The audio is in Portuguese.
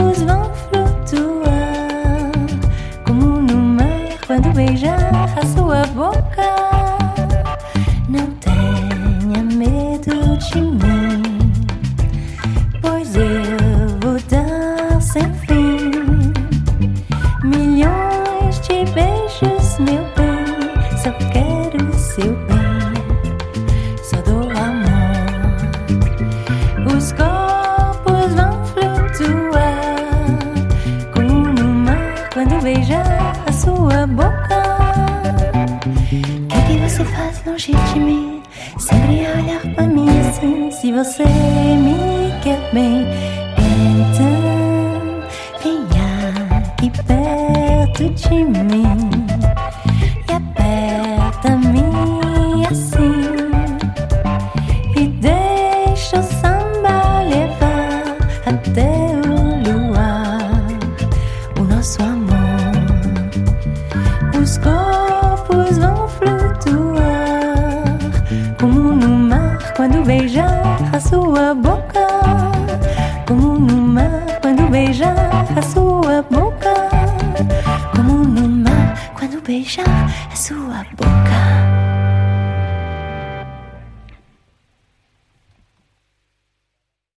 corpos vão flutuar como no mar quando beijar a sua boca. Não tenha medo de mim, pois eu vou dar sem fim milhões de beijos, meu bem. Só quero seu bem. beijar a sua boca. O que, que você faz longe de mim? Sempre a olhar pra mim assim. Se você me quer bem, então venha aqui perto de mim. E aperta-me assim. E deixa o samba levar até o luar. O nosso amor. Os corpos vão flutuar como no mar quando beijar a sua boca. Como no mar quando beijar a sua boca. Como no mar quando beijar a sua boca.